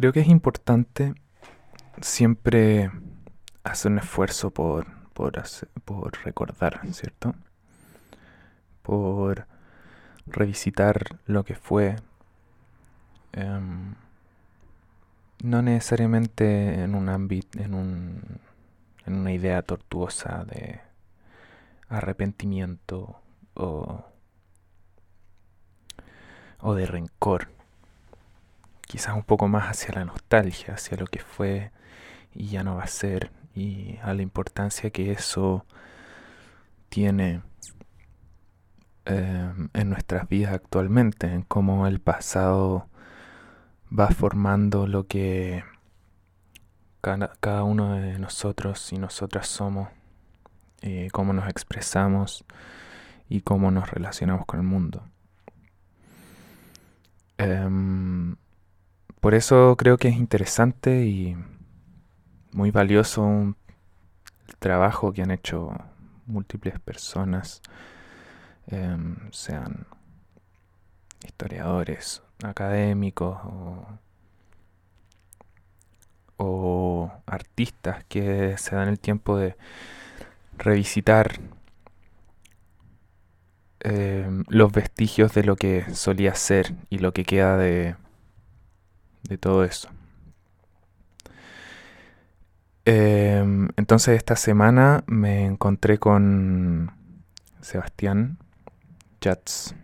creo que es importante siempre hacer un esfuerzo por, por, recordar, ¿cierto? Por revisitar lo que fue. Em, no necesariamente en un ámbito, en, un, en una idea tortuosa de arrepentimiento o, o de rencor. Quizás un poco más hacia la nostalgia, hacia lo que fue y ya no va a ser, y a la importancia que eso tiene em, en nuestras vidas actualmente, en cómo el pasado va formando lo que cada, uno de nosotros y nosotras somos, cómo nos expresamos y cómo nos relacionamos con el mundo. Em, por eso creo que es interesante y muy valioso el trabajo que han hecho múltiples personas, em, sean historiadores, académicos o, artistas que se dan el tiempo de revisitar em, los vestigios de lo que solía ser y lo que queda de, de todo eso. Em, entonces esta semana me encontré con Sebastián Jatz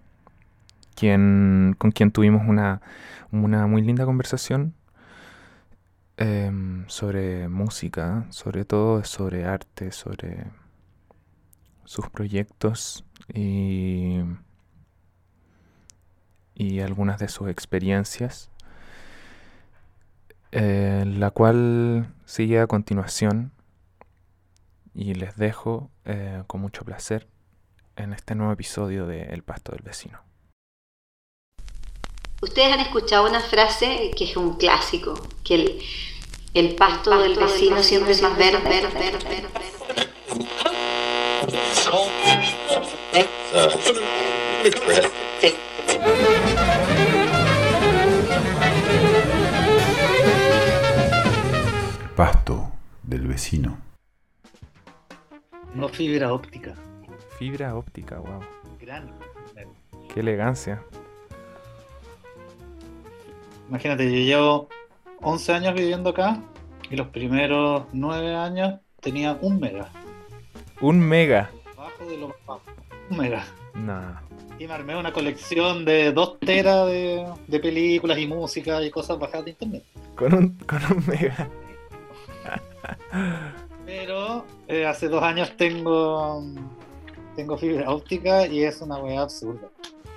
quien, con quien tuvimos una, muy linda conversación em, sobre música, sobre todo sobre arte, sobre sus proyectos y, y algunas de sus experiencias, eh, la cual sigue a continuación y les dejo eh, con mucho placer en este nuevo episodio de El Pasto del Vecino. Ustedes han escuchado una frase que es un clásico, que el, el pasto, del vecino siempre es más verde, verde, verde, pasto del vecino. No fibra óptica. Fibra óptica, wow. Gran. Qué elegancia. Imagínate, yo llevo 11 años viviendo acá y los primeros 9 años tenía un mega. ¿Un mega? Bajo de lo bajo. Un mega. Nah. Y me armé una colección de 2 teras de, de, películas y música y cosas bajadas de internet. Con un, con un mega. Pero eh, hace dos años tengo tengo fibra óptica y es una weá absurda.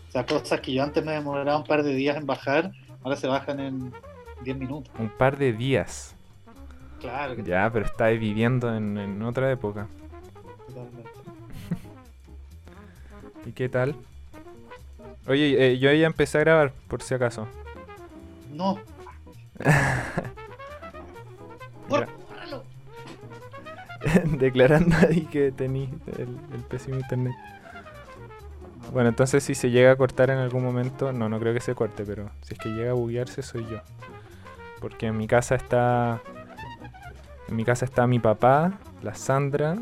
O sea, cosas que yo antes me demoraba un par de días en bajar, Ahora se bajan en 10 minutos. Un par de días. Claro. ya, pero está viviendo en, otra época. Totalmente. ¿Y qué tal? Oye, eh, yo ya empecé a grabar, por si acaso. No. Declarando ahí que tenéis el, el pésimo internet. Bueno, entonces si se llega a cortar en algún momento, no, no creo que se corte, pero si es que llega a buguearse soy yo. Porque en mi casa está en mi casa está mi papá, la Sandra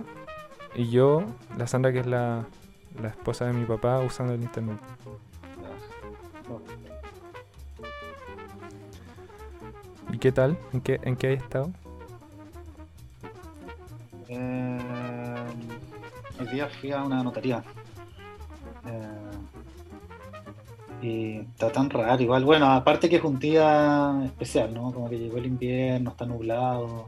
y yo, la Sandra que es la, la esposa de mi papá usando el internet. ¿Y qué tal? ¿En qué, en qué hay estado? Eh, hoy día fui a una notaría. Eh, y está tan raro, igual, bueno, aparte que es un día especial, ¿no? Como que llegó el invierno, está nublado,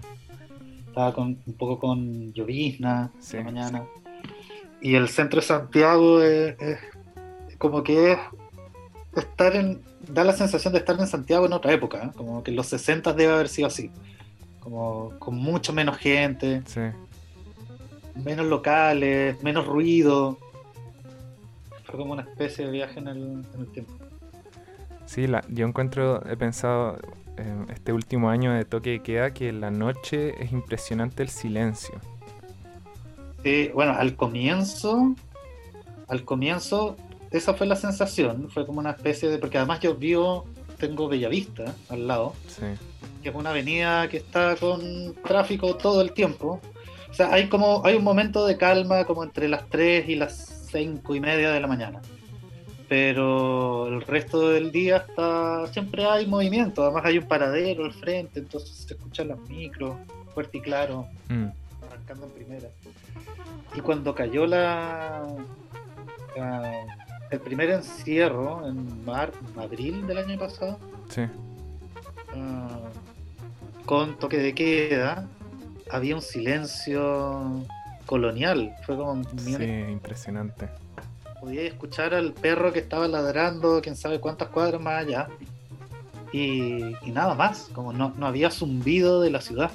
estaba con, un poco con llovizna de mañana. Y el centro de Santiago es, como que es estar en, da la sensación de estar en Santiago en otra época, ¿eh? como que en los 60 debe haber sido así, como con mucho menos gente, menos locales, menos ruido como una especie de viaje en el, tiempo. Sí, la, yo encuentro, he pensado este último año de toque de queda que en la noche es impresionante el silencio. Sí, bueno, al comienzo, al comienzo, esa fue la sensación, fue como una especie de, porque además yo vivo, tengo Bellavista al lado, sí. que es una avenida que está con tráfico todo el tiempo. O sea, hay como hay un momento de calma como entre las 3 y las 5 y media de la mañana. Pero el resto del día está siempre hay movimiento. Además hay un paradero al frente, entonces se escuchan los micros fuerte y claro, Mm, arrancando en primera. Y cuando cayó la, la- el primer encierro en mar, en abril del año pasado, sí. ah, con toque de queda, había un silencio colonial. Fue como Sí, impresionante. podía escuchar al perro que estaba ladrando, quién sabe cuántas cuadras más allá. Y, y nada más, como no, no había zumbido de la ciudad.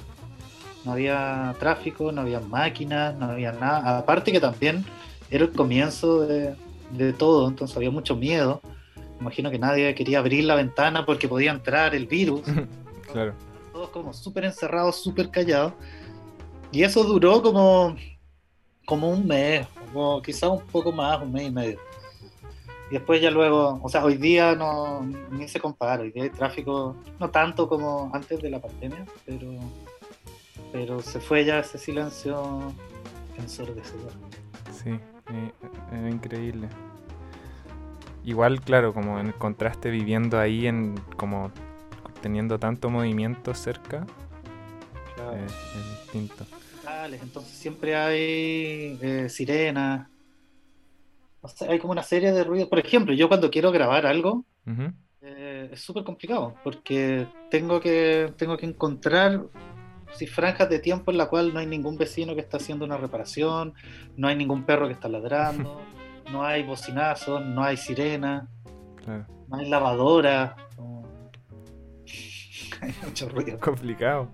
No había tráfico, no había máquinas, no había nada. Aparte que también era el comienzo de, de todo, entonces había mucho miedo. Imagino que nadie quería abrir la ventana porque podía entrar el virus. Claro. Todos como súper encerrados, súper callados. Y eso duró como, como un mes, o quizás un poco más, un mes y medio. Y después ya luego, o sea, hoy día no ni se compara, hoy día hay tráfico, no tanto como antes de la pandemia, pero, pero se fue ya ese silencio ensordecedor. Sí, eh, era increíble. Igual, claro, como en el contraste viviendo ahí en como teniendo tanto movimiento cerca, Claro. eh, es distinto. Entonces siempre hay eh, sirenas. O sea, hay como una serie de ruidos. Por ejemplo, yo cuando quiero grabar algo, eh, es súper complicado porque tengo que, tengo que encontrar si franjas de tiempo en la cual no hay ningún vecino que está haciendo una reparación, no hay ningún perro que está ladrando, no hay bocinazos, no hay sirena, claro. no hay lavadora. no- hay mucho ruido, Complicado.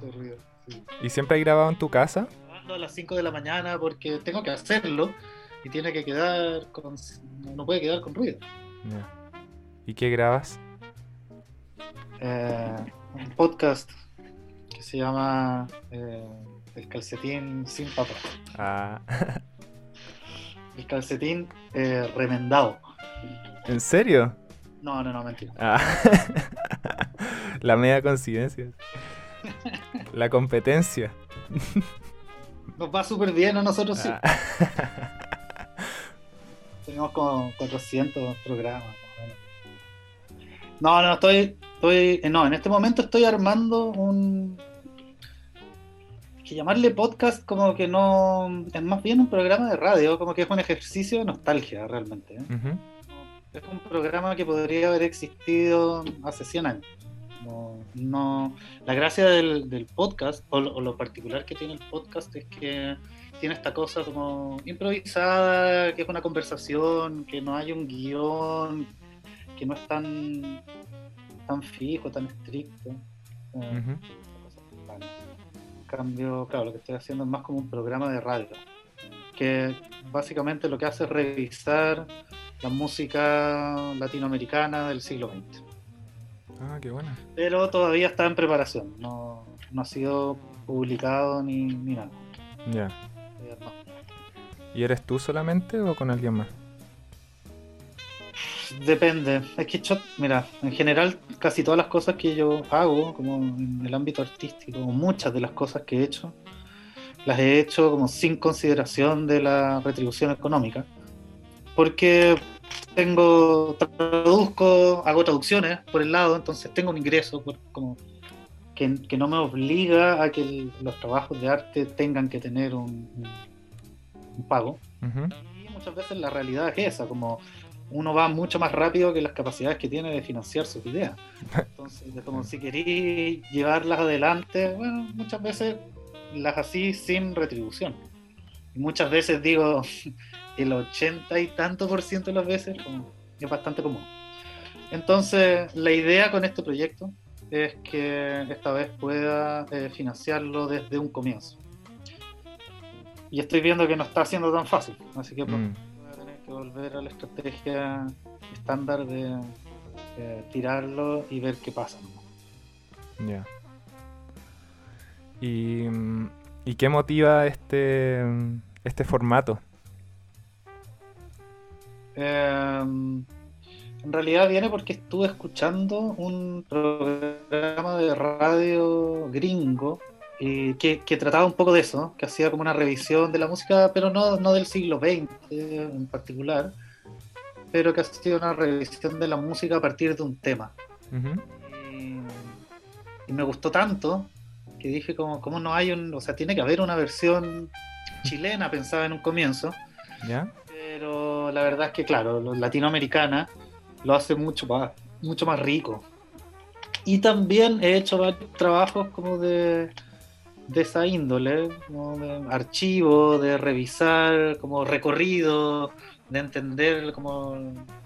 mucho ruido. Sí. ¿Y siempre has grabado en tu casa? grabando a las 5 de la mañana porque tengo que hacerlo y tiene que quedar con no puede quedar con ruido. Ya. ¿Y qué grabas? Eh, un podcast que se llama eh, El calcetín sin papá. Ah, El calcetín eh, remendado. ¿En serio? No, no, no, mentira. Ah. La media coincidencia. La competencia. Nos va súper bien a nosotros sí. Ah. Tenemos como 400 programas. No, no, estoy, estoy, eh, no, en este momento estoy armando un, que llamarle podcast como que no, es más bien un programa de radio, como que es un ejercicio de nostalgia realmente. ¿eh? Es un programa que podría haber existido hace 100 años. No, no- la gracia del, del podcast, o lo, o lo particular que tiene el podcast, es que tiene esta cosa como improvisada, que es una conversación, que no hay un guion, que no es tan, tan fijo, tan estricto. Eh, en cambio, claro, lo que estoy haciendo es más como un programa de radio, que básicamente lo que hace es revisar la música latinoamericana del siglo XX. Ah, qué bueno. Pero todavía está en preparación, no, no ha sido publicado ni, ni nada. Ya. Eh, no. ¿Y eres tú solamente o con alguien más? Depende, es que yo, mira, en general casi todas las cosas que yo hago, como en el ámbito artístico, muchas de las cosas que he hecho, las he hecho como sin consideración de la retribución económica, porque tengo, traduzco, hago traducciones por el lado, entonces tengo un ingreso por- como que, que no me obliga a que el- los trabajos de arte tengan que tener un, pago. Y muchas veces la realidad es esa, como uno va mucho más rápido que las capacidades que tiene de financiar sus ideas. Entonces, de como si queréis llevarlas adelante, bueno, muchas veces las así sin retribución. Y muchas veces digo, el 80 y tanto por ciento de las veces como, es bastante común. Entonces, la idea con este proyecto es que esta vez pueda eh, financiarlo desde un comienzo. Y estoy viendo que no está siendo tan fácil, así que pues, mm, voy a tener que volver a la estrategia estándar de eh, tirarlo y ver qué pasa. Ya. ¿Y, mm, ¿Y qué motiva este, este formato? Eh, En realidad viene porque estuve escuchando un programa de radio gringo eh, que, que, trataba un poco de eso, que hacía como una revisión de la música, pero no, no del siglo XX en particular, pero que hacía una revisión de la música a partir de un tema. y, y, me gustó tanto que dije como, ¿cómo no hay un, o sea, tiene que haber una versión chilena, pensaba en un comienzo. ¿Ya? La verdad es que, claro, latinoamericana lo hace mucho más, mucho más rico. Y también he hecho varios trabajos como de, de esa índole, como de archivo, de revisar, como recorrido, de entender como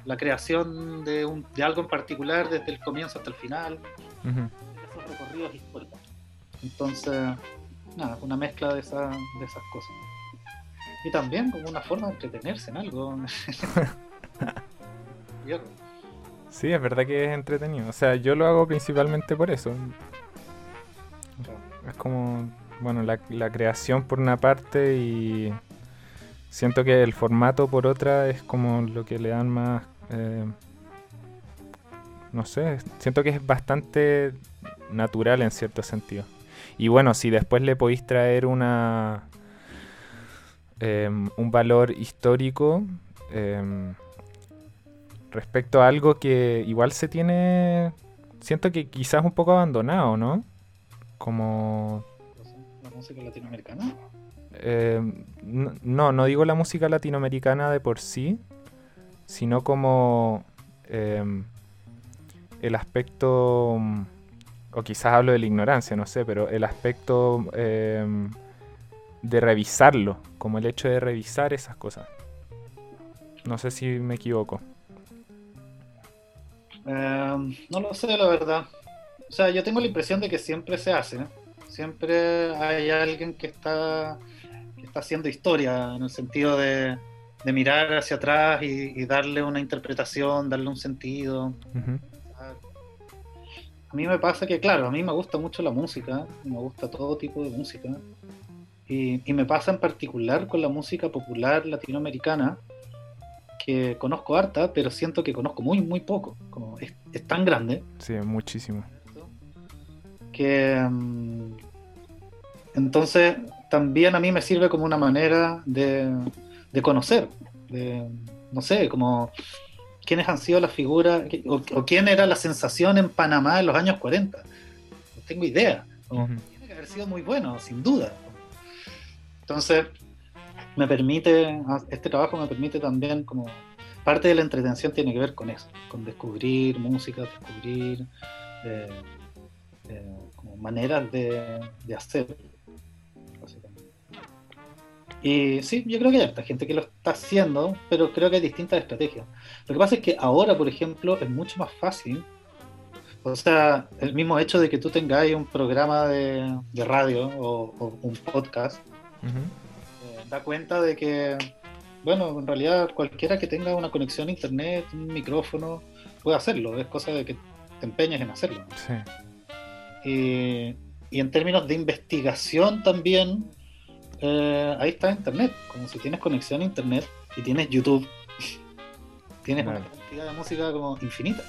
la creación de, un, de algo en particular desde el comienzo hasta el final. Esos recorridos históricos. Entonces, nada, una mezcla de, esa, de esas cosas. Y también como una forma de entretenerse en algo. sí, es verdad que es entretenido. O sea, yo lo hago principalmente por eso. Es como, bueno, la, la, creación por una parte y siento que el formato por otra es como lo que le dan más... Eh, no sé, siento que es bastante natural en cierto sentido. Y bueno, si después le podéis traer una em, un valor histórico em, respecto a algo que igual se tiene, siento que quizás un poco abandonado, ¿no? Como... ¿La música latinoamericana? Em, no, no digo la música latinoamericana de por sí, sino como el aspecto o quizás hablo de la ignorancia, no sé, pero el aspecto de revisarlo, como el hecho de revisar esas cosas. No sé si me equivoco. Em, no lo sé, la verdad. O sea, yo tengo la impresión de que siempre se hace. Siempre hay alguien que está, que está haciendo historia, en el sentido de, de mirar hacia atrás y, darle una interpretación, darle un sentido a mí me pasa que, claro, a mí me gusta mucho la música, me gusta todo tipo de música. Y, me pasa en particular con la música popular latinoamericana, que conozco harta, pero siento que conozco muy, muy poco. Como es, tan grande. Sí, muchísimo. Que. Mm, entonces, también a mí me sirve como una manera de, de conocer. De, no sé, como quiénes han sido las figuras o, quién era la sensación en Panamá en los años 40. No tengo idea. Tiene que haber sido muy bueno, sin duda. Entonces, me permite, este trabajo me permite también como parte de la entretención tiene que ver con eso, con descubrir música, descubrir eh, eh, como maneras de, de hacer. Y sí, yo creo que hay harta gente que lo está haciendo, pero creo que hay distintas estrategias. Lo que pasa es que ahora, por ejemplo, es mucho más fácil. O sea, el mismo hecho de que tú tengáis un programa de, radio o, un podcast, eh, da cuenta de que, bueno, en realidad cualquiera que tenga una conexión a internet, un micrófono, puede hacerlo. Es cosa de que te empeñes en hacerlo. Y, y en términos de investigación también, eh, ahí está Internet. Como si tienes conexión a Internet y tienes YouTube, tienes una cantidad de música como infinita.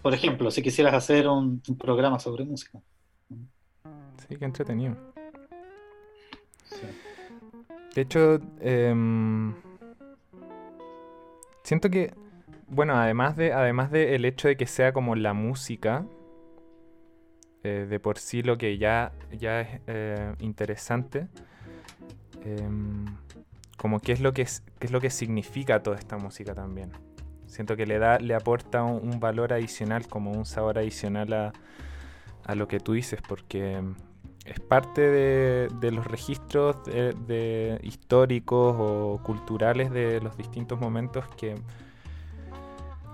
Por ejemplo, si quisieras hacer un, programa sobre música. Sí, qué entretenido. De hecho, em, siento que, bueno, además de, además de el hecho de que sea como la música, eh, de por sí lo que ya, ya es eh, interesante, em, como qué es, lo que es, es lo que significa toda esta música también. Siento que le da, le aporta un, valor adicional, como un sabor adicional a, a, lo que tú dices, porque es parte de, los registros de, históricos o culturales de los distintos momentos que,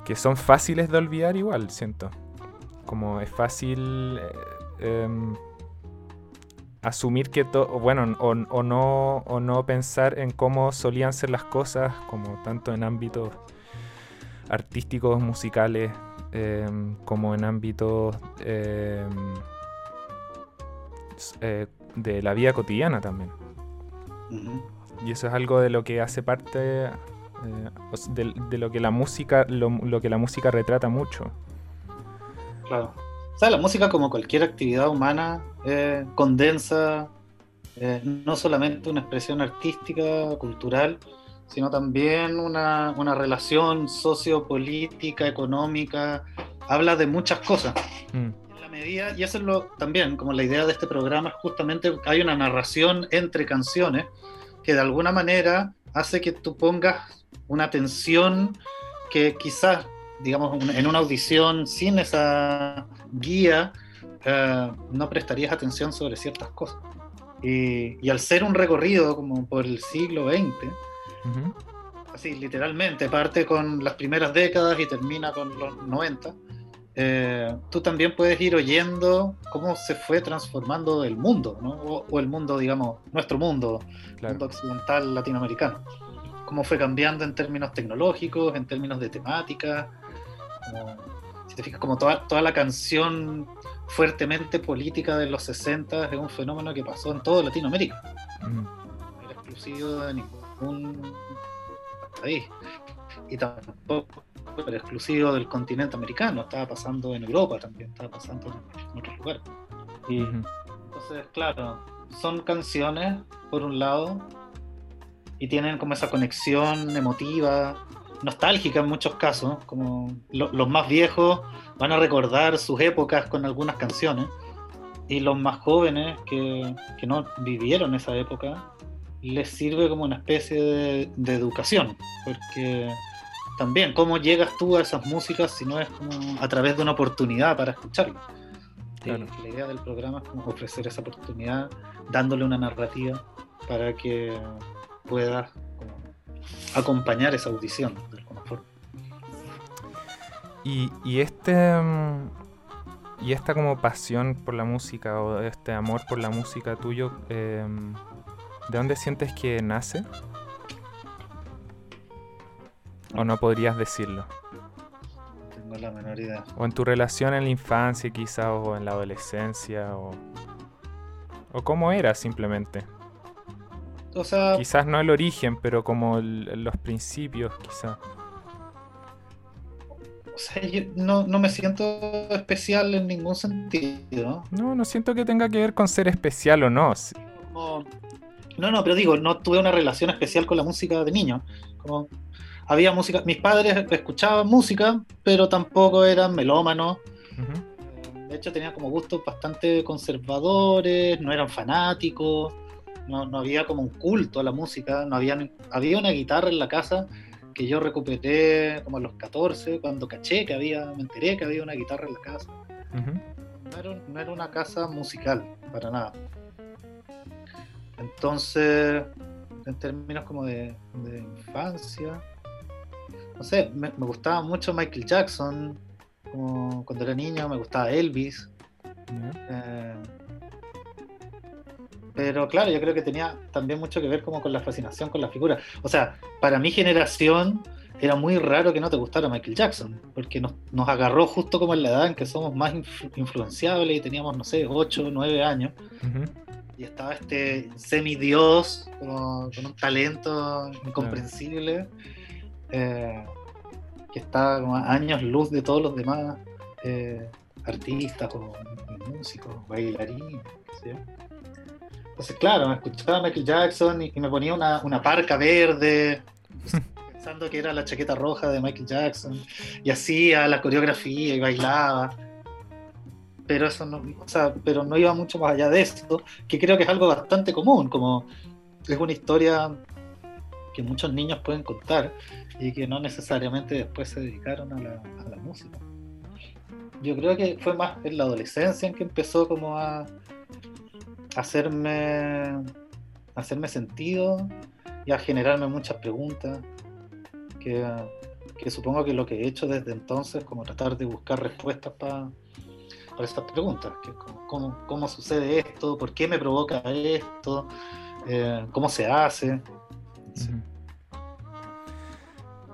que son fáciles de olvidar igual, siento. Como es fácil eh, em, asumir que todo, bueno, o, no, o no pensar en cómo solían ser las cosas, como tanto en ámbitos artísticos, musicales, em, como en ámbitos em, eh, de la vida cotidiana también. Y eso es algo de lo que hace parte eh, de, lo que la música, lo, que la música retrata mucho. Claro. O sea, la música como cualquier actividad humana eh, condensa no solamente una expresión artística, cultural, sino también una, una relación sociopolítica, económica, habla de muchas cosas. Mm. Medida, y eso es lo también, como la idea de este programa, es justamente hay una narración entre canciones que de alguna manera hace que tú pongas una atención que quizás, digamos, en una audición sin esa guía, eh, no prestarías atención sobre ciertas cosas. Y, al ser un recorrido como por el siglo XX, así literalmente, parte con las primeras décadas y termina con los 90, eh, tú también puedes ir oyendo cómo se fue transformando el mundo, ¿no? o, el mundo, digamos, nuestro mundo, el mundo occidental latinoamericano. Cómo fue cambiando en términos tecnológicos, en términos de temática. si te fijas, como toda, toda la canción fuertemente política de los 60 es un fenómeno que pasó en toda Latinoamérica. No era exclusivo de ningún país. Y tampoco era exclusivo del continente americano, estaba pasando en Europa también, estaba pasando en otros lugares. Y entonces, claro, son canciones, por un lado, y tienen como esa conexión emotiva, nostálgica en muchos casos, como los más viejos van a recordar sus épocas con algunas canciones, y los más jóvenes que, que no vivieron esa época, les sirve como una especie de, de educación, porque también, ¿cómo llegas tú a esas músicas si no es como a través de una oportunidad para escucharlo? La idea del programa es como ofrecer esa oportunidad dándole una narrativa para que puedas acompañar esa audición de alguna forma. Y, y este y esta como pasión por la música o este amor por la música tuyo, em, ¿de dónde sientes que nace? ¿O no podrías decirlo? Tengo la menor idea. O en tu relación en la infancia quizá, o en la adolescencia, o... O cómo era simplemente. O sea... Quizás no el origen, pero como los principios, quizás. O sea, yo no, no, me siento especial en ningún sentido. No, no siento que tenga que ver con ser especial o no. No, no, pero digo, no tuve una relación especial con la música de niño. Como había música, mis padres escuchaban música, pero tampoco eran melómanos. De hecho, tenían como gustos bastante conservadores, no eran fanáticos, no, había como un culto a la música, no había, había una guitarra en la casa que yo recuperé como a los 14, cuando caché que había, me enteré que había una guitarra en la casa. no, era, una casa musical, para nada. Entonces, en términos como de infancia, no sé, me, gustaba mucho Michael Jackson, como cuando era niño, me gustaba Elvis. Eh, pero claro, yo creo que tenía también mucho que ver como con la fascinación con la figura. O sea, para mi generación era muy raro que no te gustara Michael Jackson, porque nos, agarró justo como en la edad en que somos más influenciables y teníamos, no sé, 8 o 9 años. Y estaba este semidios, con, con un talento incomprensible. Eh, que está a años luz de todos los demás eh, artistas o músicos, bailarines. Entonces, claro, me escuchaba Michael Jackson y, me ponía una, parca verde, pensando que era la chaqueta roja de Michael Jackson, y hacía la coreografía y bailaba. Pero eso no, pero no iba mucho más allá de esto, que creo que es algo bastante común, como es una historia que muchos niños pueden contar y que no necesariamente después se dedicaron a la, música. Yo creo que fue más en la adolescencia en que empezó como a hacerme hacerme sentido y a generarme muchas preguntas que, supongo que lo que he hecho desde entonces como tratar de buscar respuestas para estas preguntas que cómo, sucede esto por qué me provoca esto eh, cómo se hace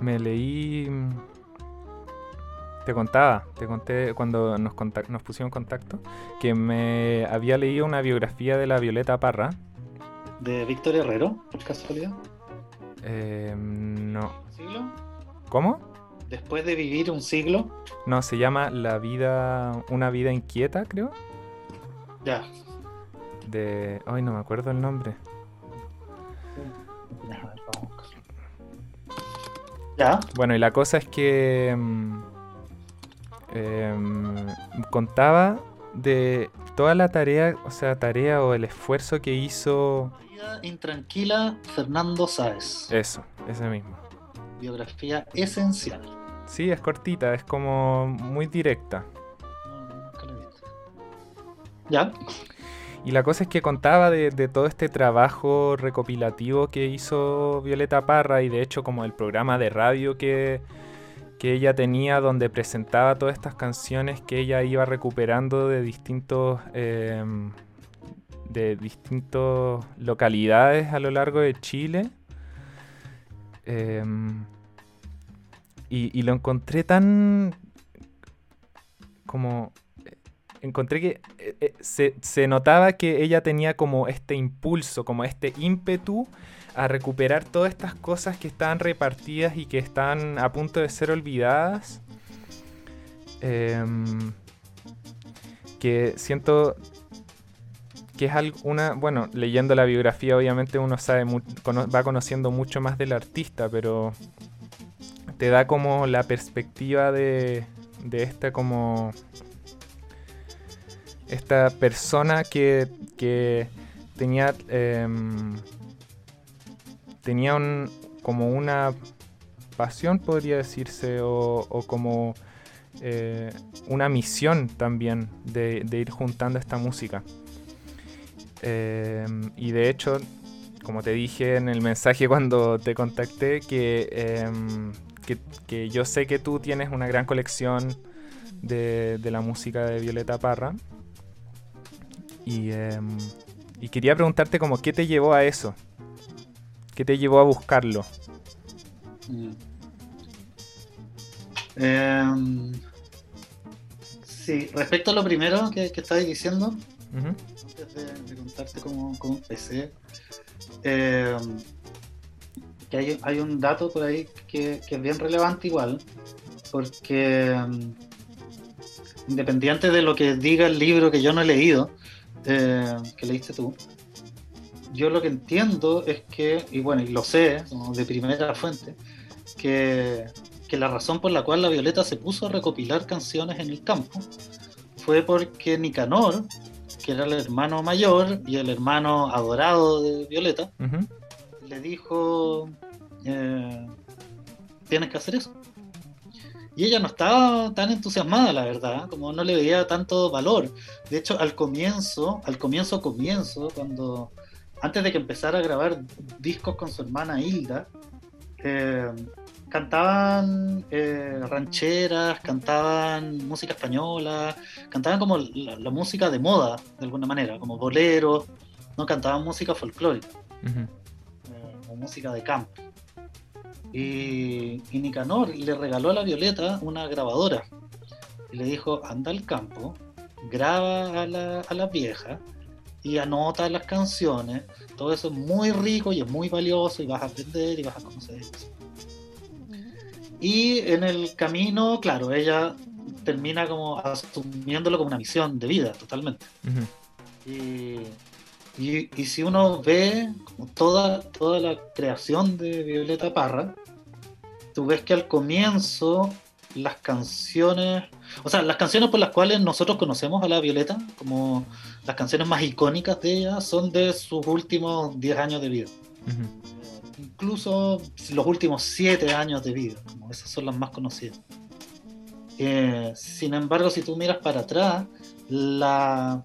me leí. Te contaba, te conté cuando nos, nos pusimos en contacto, que me había leído una biografía de la Violeta Parra. ¿De Víctor Herrero, por casualidad? Eh, no. ¿Un siglo? ¿Cómo? Después de vivir un siglo. No, se llama La vida. Una vida inquieta, creo. Ya. De. Ay, no me acuerdo el nombre. Ya, Ya. Bueno, y la cosa es que. em, contaba de toda la tarea, o sea, tarea o el esfuerzo que hizo. Vida intranquila, Fernando Sáez. Eso, ese mismo. Biografía esencial. Sí, es cortita, es como muy directa. Ya. Y la cosa es que contaba de, todo este trabajo recopilativo que hizo Violeta Parra y de hecho como el programa de radio que, que ella tenía donde presentaba todas estas canciones que ella iba recuperando de distintos em, de distintas localidades a lo largo de Chile. Em, y lo encontré tan como encontré que eh, eh, se, se notaba que ella tenía como este impulso, como este ímpetu a recuperar todas estas cosas que estaban repartidas y que están a punto de ser olvidadas. Em, que siento que es algo- una, bueno, leyendo la biografía obviamente uno sabe va conociendo mucho más del artista, pero te da como la perspectiva de, de esta como esta persona que, que tenía em, tenía un, como una pasión podría decirse o, como eh, una misión también de, de ir juntando esta música. Em, y de hecho como te dije en el mensaje cuando te contacté que, em, que, que yo sé que tú tienes una gran colección de, de la música de Violeta Parra y, em, y quería preguntarte como qué te llevó a eso, qué te llevó a buscarlo. Mm. Em, sí, respecto a lo primero que, que estabas diciendo, antes de, de contarte cómo, cómo empecé, em, que hay, hay un dato por ahí que, que es bien relevante igual, porque independiente de lo que diga el libro que yo no he leído, eh, que leíste tú, yo lo que entiendo es que, y bueno, y lo sé de primera fuente, que, que la razón por la cual la Violeta se puso a recopilar canciones en el campo fue porque Nicanor, que era el hermano mayor y el hermano adorado de Violeta, le dijo, eh, tienes que hacer eso. Y ella no estaba tan entusiasmada, la verdad, como no le veía tanto valor. De hecho, al comienzo, al comienzo, comienzo, cuando antes de que empezara a grabar discos con su hermana Hilda, eh, cantaban eh, rancheras, cantaban música española, cantaban como la, la música de moda, de alguna manera, como boleros, no cantaban música folclórica eh, o música de campo. Y, y Nicanor le regaló a la Violeta una grabadora y le dijo, anda al campo, graba a la, a la vieja y anota las canciones. Todo eso es muy rico y es muy valioso y vas a aprender y vas a conocer eso. Y en el camino, claro, ella termina como asumiéndolo como una misión de vida, totalmente. Y, y- y si uno ve como toda, toda la creación de Violeta Parra, tú ves que al comienzo las canciones, o sea, las canciones por las cuales nosotros conocemos a la Violeta, como las canciones más icónicas de ella, son de sus últimos 10 años de vida. Incluso los últimos 7 años de vida, como esas son las más conocidas. Eh, sin embargo, si tú miras para atrás, la...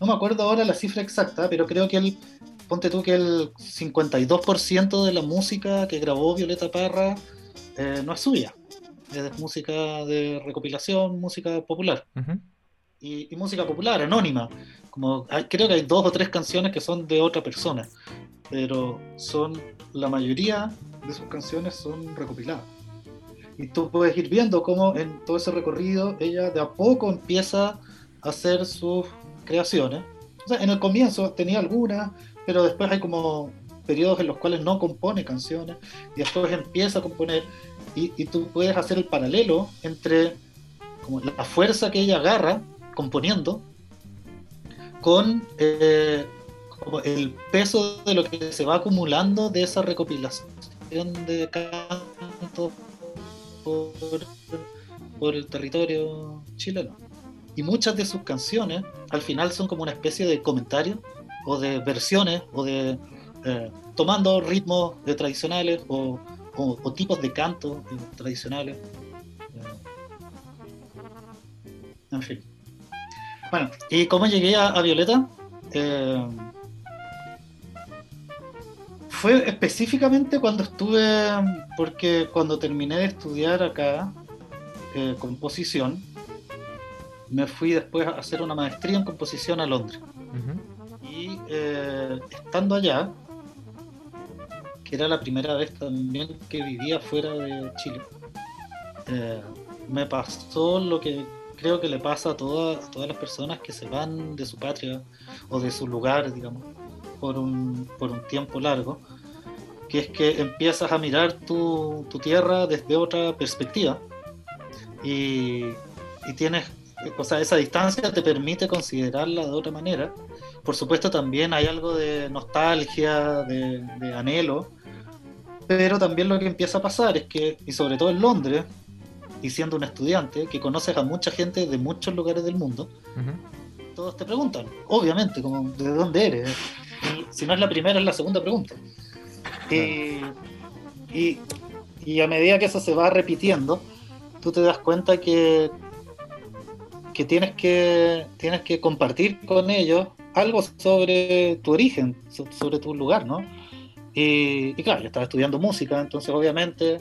No me acuerdo ahora la cifra exacta, pero creo que el... Ponte tú que el 52% de la música que grabó Violeta Parra eh, no es suya. Es música de recopilación, música popular. Y, y música popular, anónima. Como hay- creo que hay dos o tres canciones que son de otra persona. Pero son la mayoría de sus canciones son recopiladas. Y tú puedes ir viendo cómo en todo ese recorrido ella de a poco empieza a hacer sus creaciones. O sea, en el comienzo tenía algunas, pero después hay como periodos en los cuales no compone canciones y después empieza a componer y, y tú puedes hacer el paralelo entre la fuerza que ella agarra componiendo con eh, el peso de lo que se va acumulando de esa recopilación de cantos por el territorio chileno. Y muchas de sus canciones al final son como una especie de comentario o de versiones o de eh, tomando ritmos tradicionales o, tipos de cantos eh, tradicionales. Eh, en fin. Bueno, ¿y cómo llegué a, Violeta? Fue específicamente cuando estuve, porque cuando terminé de estudiar acá composición, me fui después a hacer una maestría en composición a Londres. Y eh, estando allá, que era la primera vez también que vivía fuera de Chile, eh, me pasó lo que creo que le pasa a, toda- a todas las personas que se van de su patria o de su lugar, digamos, por un, por un tiempo largo, que es que empiezas a mirar tu, tu tierra desde otra perspectiva y, y tienes, o sea, esa distancia te permite considerarla de otra manera. Por supuesto también hay algo de nostalgia, de, de anhelo, pero también lo que empieza a pasar es que, y sobre todo en Londres, y siendo un estudiante, que conoces a mucha gente de muchos lugares del mundo, Ujú. todos te preguntan, obviamente, como de dónde eres. Y si no es la primera, es la segunda pregunta. Y, y, y a medida que eso se va repitiendo, tú te das cuenta que, que tienes que tienes que compartir con ellos algo sobre tu origen, so- sobre tu lugar, ¿no? Y, y claro, yo estaba estudiando música, entonces obviamente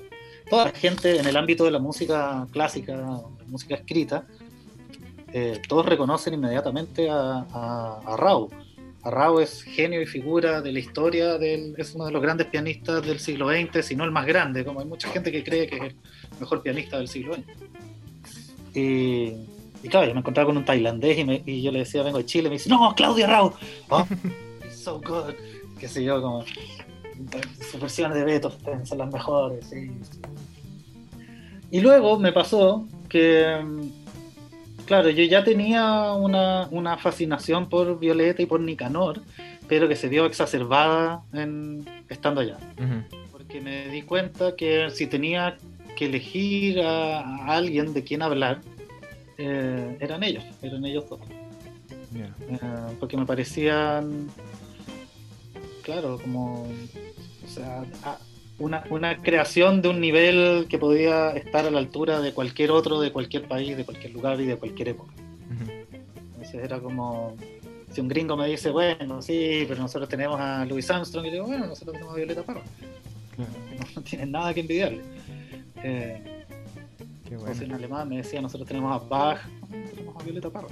toda la gente en el ámbito de la música clásica, música escrita, eh, todos reconocen inmediatamente a, a, a Rao. A Rao es genio y figura de la historia, del, es uno de los grandes pianistas del siglo XX, si no el más grande, como hay mucha gente que cree que es el mejor pianista del siglo XX. Y, y claro, yo me encontraba con un tailandés y, me- y yo le decía, vengo de Chile, y me dice, no, Claudia Rao, oh, he's so good, qué sé yo, como sus versiones de Beethoven son las mejores. sí. Y luego me pasó que, mm, claro, yo ya tenía una, una fascinación por Violeta y por Nicanor, pero que se vio exacerbada en, estando allá. Porque me di cuenta que si tenía que elegir a, a alguien de quien hablar, eh, eran ellos, eran ellos dos. Eh, porque me parecían, claro, como o sea, una, una creación de un nivel que podía estar a la altura de cualquier otro, de cualquier país, de cualquier lugar y de cualquier época. Ujú. Entonces era como, si un gringo me dice, bueno, sí, pero nosotros tenemos a Louis Armstrong, y digo, bueno, nosotros tenemos a Violeta Parra, Claro. no, no tienen nada que envidiarle. Eh, Qué en alemán me decía, nosotros tenemos a Bach, nosotros tenemos a Violeta Parra.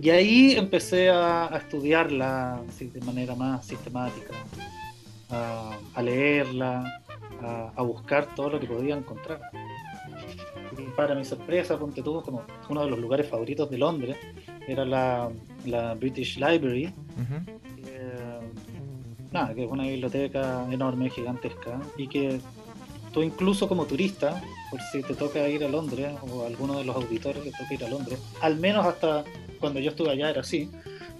Y ahí empecé a, a estudiarla así, de manera más sistemática, a, a leerla, a, a buscar todo lo que podía encontrar. Y para mi sorpresa, ponte tú, como uno de los lugares favoritos de Londres, era la, la British Library, que, nada, que es una biblioteca enorme, gigantesca, y que tú incluso como turista, por si te toca ir a Londres, o a alguno de los auditores les toca ir a Londres, al menos hasta cuando yo estuve allá era así,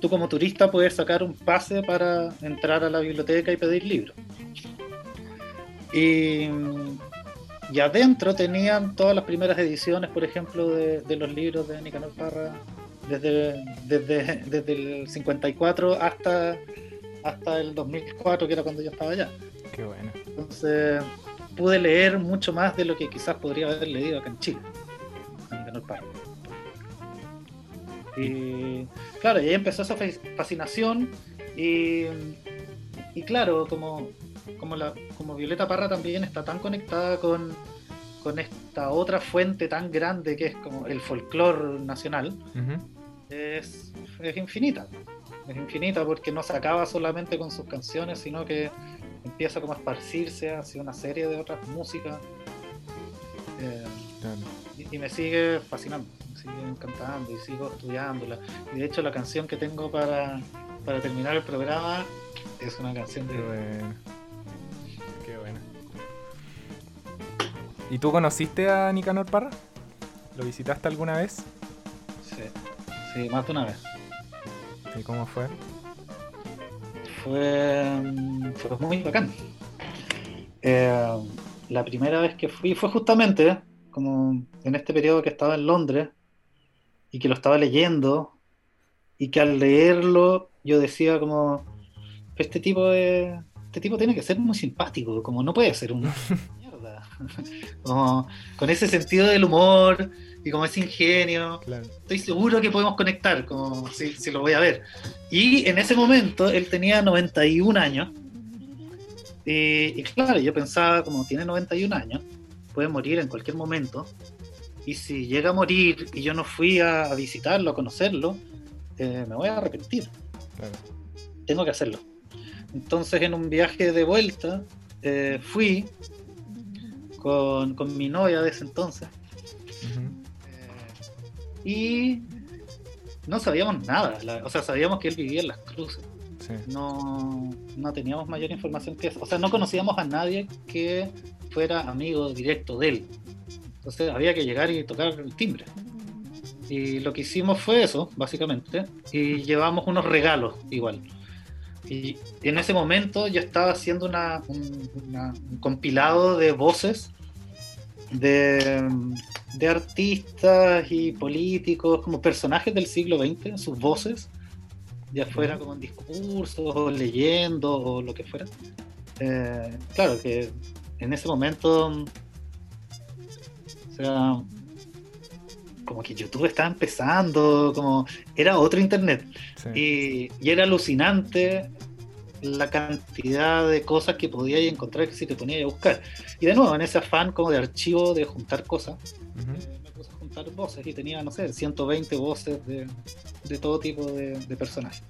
tú como turista puedes sacar un pase para entrar a la biblioteca y pedir libros. Y, y adentro tenían todas las primeras ediciones, por ejemplo, de, de los libros de Nicanor Parra, desde, desde, desde el 54 hasta, hasta el 2004, que era cuando yo estaba allá. Qué bueno. Entonces pude leer mucho más de lo que quizás podría haber leído acá en Chile. Parra. Y claro, y ahí empezó esa fa- fascinación y, y claro, como, como, la, como Violeta Parra también está tan conectada con, con esta otra fuente tan grande que es como el folclore nacional, es, es infinita. Es infinita porque no se acaba solamente con sus canciones, sino que empieza como a esparcirse hacia una serie de otras músicas. Eh, Claro. y, y me sigue fascinando, me sigue encantando y sigo estudiándola. Y de hecho la canción que tengo para, para terminar el programa, Es una canción de. Qué bueno. Qué bueno. ¿Y tú conociste a Nicanor Parra? ¿Lo visitaste alguna vez? Sí, sí, más de una vez. ¿Y cómo fue? Fue, fue muy bacán. Eh, la primera vez que fui fue justamente como en este periodo que estaba en Londres y que lo estaba leyendo y que al leerlo yo decía como este tipo de, este tipo tiene que ser muy simpático como no puede ser un mierda con ese sentido del humor y como ese ingenio Claro. estoy seguro que podemos conectar como si, si lo voy a ver y en ese momento él tenía 91 años y, y claro yo pensaba como tiene 91 años puede morir en cualquier momento y si llega a morir y yo no fui a, a visitarlo, a conocerlo, eh, me voy a arrepentir. Claro. Tengo que hacerlo. Entonces en un viaje de vuelta eh, fui con, con mi novia de ese entonces Ujú. eh, y no sabíamos nada. la- o sea, sabíamos que él vivía en las cruces. Sí. No, no teníamos mayor información que eso. O sea, no conocíamos a nadie que fuera amigo directo de él. Entonces había que llegar y tocar el timbre. Y lo que hicimos fue eso, básicamente. Y llevamos unos regalos igual. Y en ese momento yo estaba haciendo una, un, una- un compilado de voces de, de artistas y políticos, como personajes del siglo XX, sus voces, ya fuera como en discursos o leyendo o lo que fuera. Eh, claro que en ese momento, o sea, como que YouTube estaba empezando, como era otro internet. Sí. Y, y era alucinante la cantidad de cosas que podías encontrar si te ponías a buscar. Y de nuevo, en ese afán como de archivo de juntar cosas, eh, me puse a juntar voces y tenía, no sé, 120 voces de, de todo tipo de, de personajes.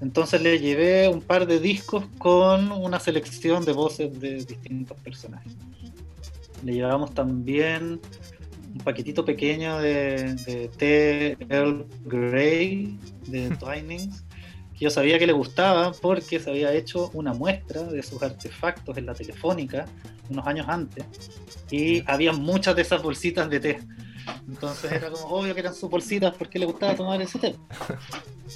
Entonces le llevé un par de discos con una selección de voces de distintos personajes. Le llevamos también un paquetito pequeño de, de té Earl Grey de Twinings, que yo sabía que le gustaba porque se había hecho una muestra de sus artefactos en la telefónica unos años antes y había muchas de esas bolsitas de té. Entonces era como obvio que eran sus bolsitas porque le gustaba tomar ese té.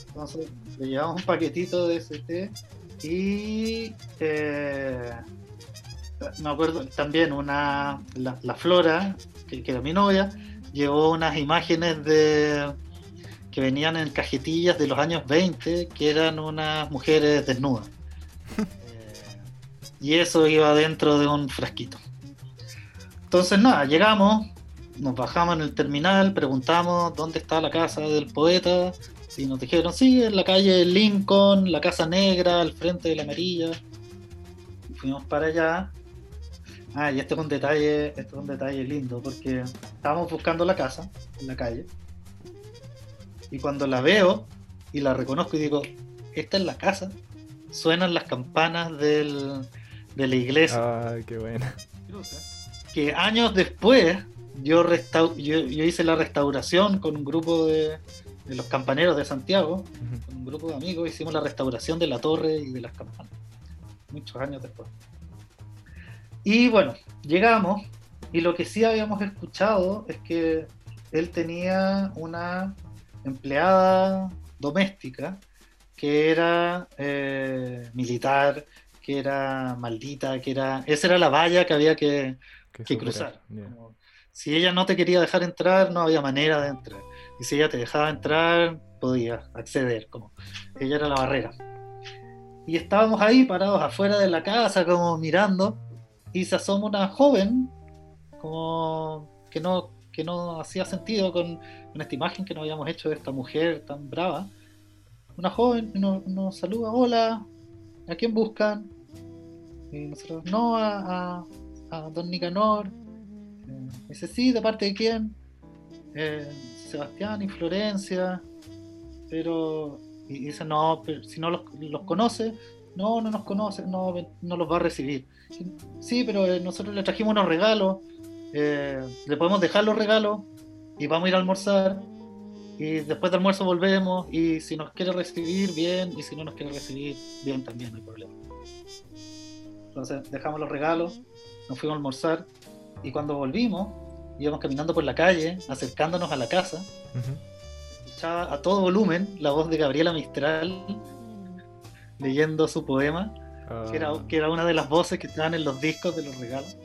Entonces le llevamos un paquetito de ese té y eh, me acuerdo también una la, la Flora, que, que era mi novia, llevó unas imágenes de que venían en cajetillas de los años 20 que eran unas mujeres desnudas. Eh, y eso iba dentro de un frasquito. Entonces nada, llegamos, nos bajamos en el terminal, preguntamos dónde está la casa del poeta, y nos dijeron, sí, en la calle Lincoln, la casa negra, al frente de la amarilla. Y fuimos para allá. Ah, y este es un detalle, este es un detalle lindo, porque estábamos buscando la casa en la calle. Y cuando la veo y la reconozco y digo, esta es la casa, suenan las campanas del, de la iglesia Ay, qué buena. que años después yo, yo, yo hice la restauración con un grupo de, de los campaneros de Santiago, con un grupo de amigos, hicimos la restauración de la torre y de las campanas, muchos años después. Y bueno, llegamos y lo que sí habíamos escuchado es que él tenía una empleada doméstica que era eh, militar, que era maldita, que era... Esa era la valla que había que, Que que cruzar. ya. Como, si ella no te quería dejar entrar, no había manera de entrar. Y si ella te dejaba entrar, podías acceder. Como ella era la barrera. Y estábamos ahí parados afuera de la casa, como mirando, y se asoma una joven, como que no, no hacía sentido con, esta imagen que nos habíamos hecho de esta mujer tan brava. Una joven nos, saluda, hola, ¿a quién buscan? Y nosotros, no, a don Nicanor. Eh, dice, sí, ¿de parte de quién? Eh, Sebastián y Florencia. Pero, y dice, no, pero si no los, los conoce, no, no nos conoce, no, no los va a recibir. Sí, pero eh, nosotros le trajimos unos regalos, eh, le podemos dejar los regalos y vamos a ir a almorzar y después del almuerzo volvemos y si nos quiere recibir, bien, y si no nos quiere recibir, bien también, no hay problema. Entonces dejamos los regalos, nos fuimos a almorzar y cuando volvimos íbamos caminando por la calle, acercándonos a la casa, Ujú. escuchaba a todo volumen la voz de Gabriela Mistral leyendo su poema, que era, Ah, que era una de las voces que estaban en los discos de los regalos.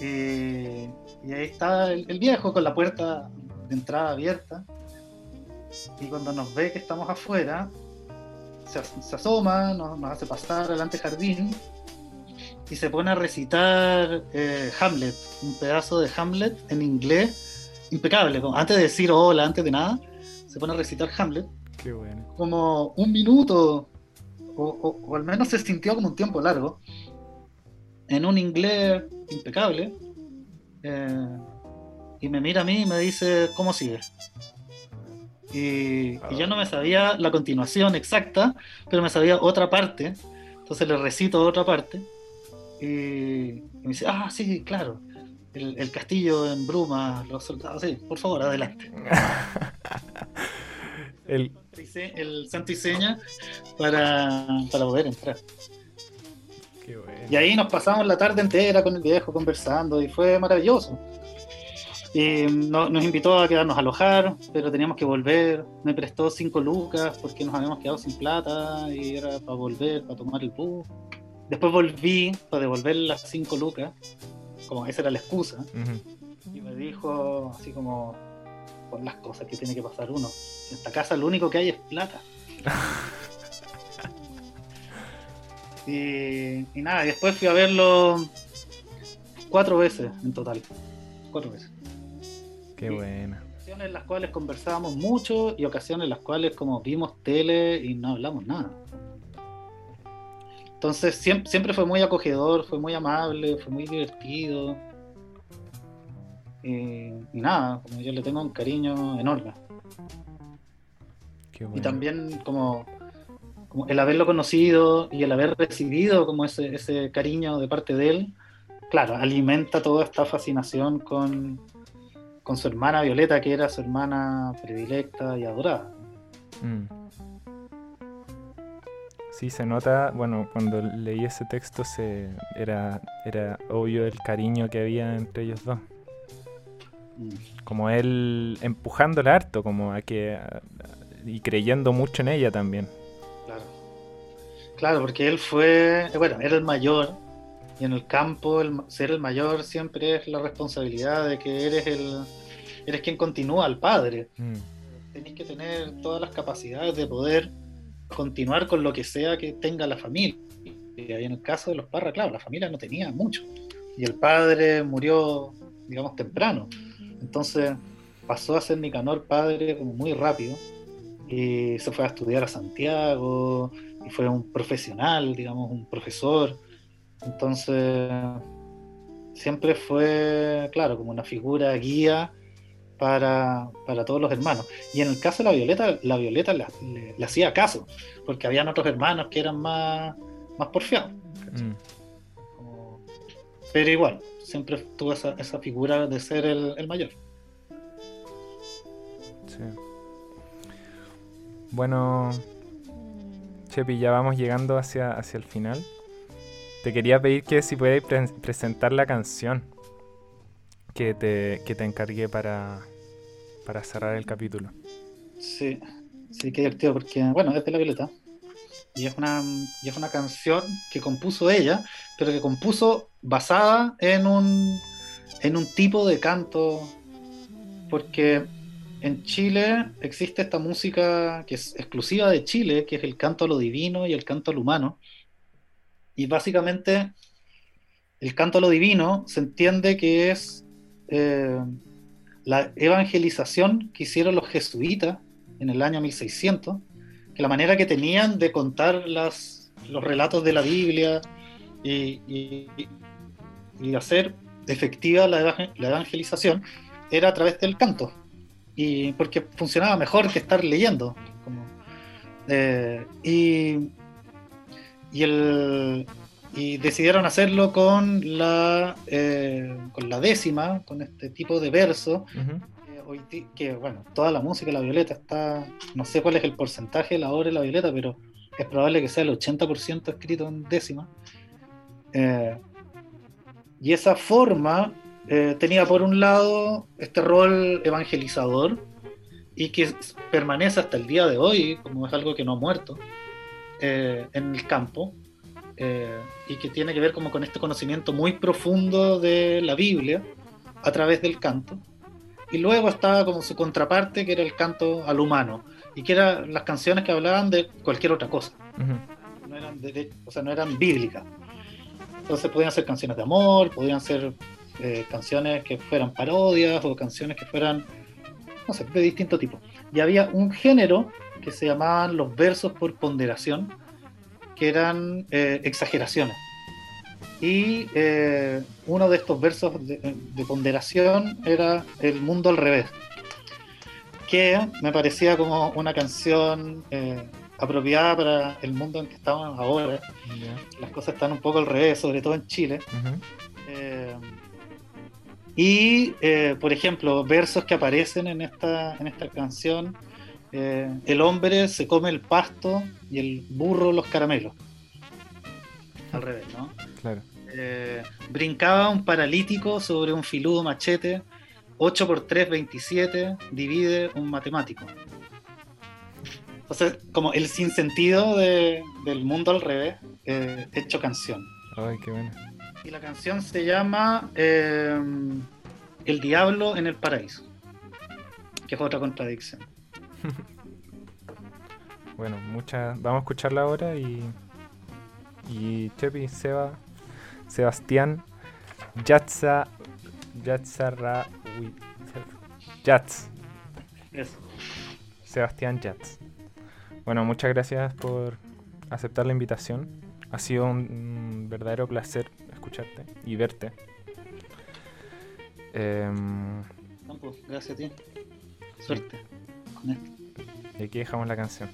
Eh, y ahí está el, el viejo con la puerta de entrada abierta. Y cuando nos ve que estamos afuera, se, as- se asoma, nos, nos hace pasar adelante jardín y se pone a recitar eh, Hamlet, un pedazo de Hamlet en inglés impecable. como antes de decir hola, antes de nada, se pone a recitar Hamlet qué bueno. como un minuto, o, o- o al menos se sintió como un tiempo largo, en un inglés impecable, eh, y me mira a mí y me dice, ¿cómo sigue? Y, y yo no me sabía la continuación exacta, pero me sabía otra parte, entonces le recito otra parte, y, y me dice, ah, sí, claro, el, el castillo en bruma, los soldados, sí, por favor, adelante. El, el santo y seña para, para poder entrar. Qué bueno. Y ahí nos pasamos la tarde entera con el viejo conversando y fue maravilloso. Y no- nos invitó a quedarnos a alojar, pero teníamos que volver. Me prestó cinco lucas porque nos habíamos quedado sin plata y era para volver, para tomar el bus. Después volví para devolver las cinco lucas, como esa era la excusa. Ujú. Y me dijo así como, por las cosas que tiene que pasar uno. En esta casa lo único que hay es plata. y, y nada, después fui a verlo cuatro veces en total. Cuatro veces. Qué buena. Ocasiones en las cuales conversábamos mucho y ocasiones en las cuales como vimos tele y no hablamos nada. Entonces siempre, siempre fue muy acogedor, fue muy amable, fue muy divertido. Y, y nada, como yo le tengo un cariño enorme. Qué bueno. Y también como, como el haberlo conocido y el haber recibido como ese, ese cariño de parte de él, claro, alimenta toda esta fascinación con, con su hermana Violeta, que era su hermana predilecta y adorada. Mm. Sí, se nota, bueno, cuando leí ese texto se era, era obvio el cariño que había entre ellos dos. Mm. Como él empujándola harto, como a que... y creyendo mucho en ella también. Claro. Porque él fue, eh, bueno, era el mayor, y en el campo el ser el mayor siempre es la responsabilidad de que eres el eres quien continúa al padre. Mm. Tenéis que tener todas las capacidades de poder continuar con lo que sea que tenga la familia. Y en el caso de los Parra, claro, la familia no tenía mucho. Y el padre murió, digamos, temprano. Entonces pasó a ser Nicanor padre como muy rápido. Y se fue a estudiar a Santiago. Y fue un profesional, digamos, un profesor. Entonces siempre fue, claro, como una figura guía para, para todos los hermanos. Y en el caso de la Violeta, la Violeta le, le- le hacía caso, porque habían otros hermanos que eran más, más porfiados. Mm. Como- Pero igual, siempre tuvo esa, esa figura de ser el, el mayor. Sí. Bueno, Chepi, ya vamos llegando hacia, hacia el final. Te quería pedir que si puedes pre- presentar la canción que te, que te encargué para, para cerrar el capítulo. Sí, sí, qué divertido, porque, bueno, es de la Violeta. Y es una, es una canción que compuso ella, pero que compuso basada en un, en un tipo de canto. Porque en Chile existe esta música que es exclusiva de Chile, que es el canto a lo divino y el canto a lo humano. Y básicamente el canto a lo divino se entiende que es eh, la evangelización que hicieron los jesuitas en el año 1600, que la manera que tenían de contar los relatos de la Biblia y, hacer efectiva la evangelización era a través del canto. Y porque funcionaba mejor que estar leyendo. como, eh, y, y, el, y decidieron hacerlo con la, eh, con la décima, con este tipo de verso, Ujú. eh, hoy que bueno, toda la música de La Violeta está, no sé cuál es el porcentaje de la obra de La Violeta, pero es probable que sea el 80% escrito en décima. Eh, y esa forma eh, tenía por un lado este rol evangelizador y que permanece hasta el día de hoy, como es algo que no ha muerto, eh, en el campo, y que tiene que ver como con este conocimiento muy profundo de la Biblia a través del canto. Y luego estaba como su contraparte, que era el canto al humano, y que eran las canciones que hablaban de cualquier otra cosa. no eran o sea, no eran bíblicas. Entonces podían ser canciones de amor, podían ser eh, canciones que fueran parodias o canciones que fueran, no sé, de distinto tipo. Y había un género que se llamaban los versos por ponderación, que eran eh, exageraciones. Y eh, uno de estos versos de, ponderación era El mundo al revés, que me parecía como una canción apropiada para el mundo en que estamos ahora. Las cosas están un poco al revés, sobre todo en Chile. Eh, y, por ejemplo, versos que aparecen en esta, en esta canción. el hombre se come el pasto y el burro los caramelos. Al revés, ¿no? Eh, brincaba un paralítico sobre un filudo machete. 8 por 3, 27. Divide un matemático. Entonces, como el sinsentido de, del mundo al revés, eh, hecho canción. Ay, qué bueno. Y la canción se llama eh, El Diablo en el Paraíso, que es otra contradicción. bueno, muchas. Vamos a escucharla ahora y. Y Chepi, Seba, Sebastián Yatza Yatzarra Yatz. Sebastián Yatz. Bueno, muchas gracias por aceptar la invitación. Ha sido un, verdadero placer escucharte y verte. Pues, gracias a ti. Suerte. Y aquí dejamos la canción.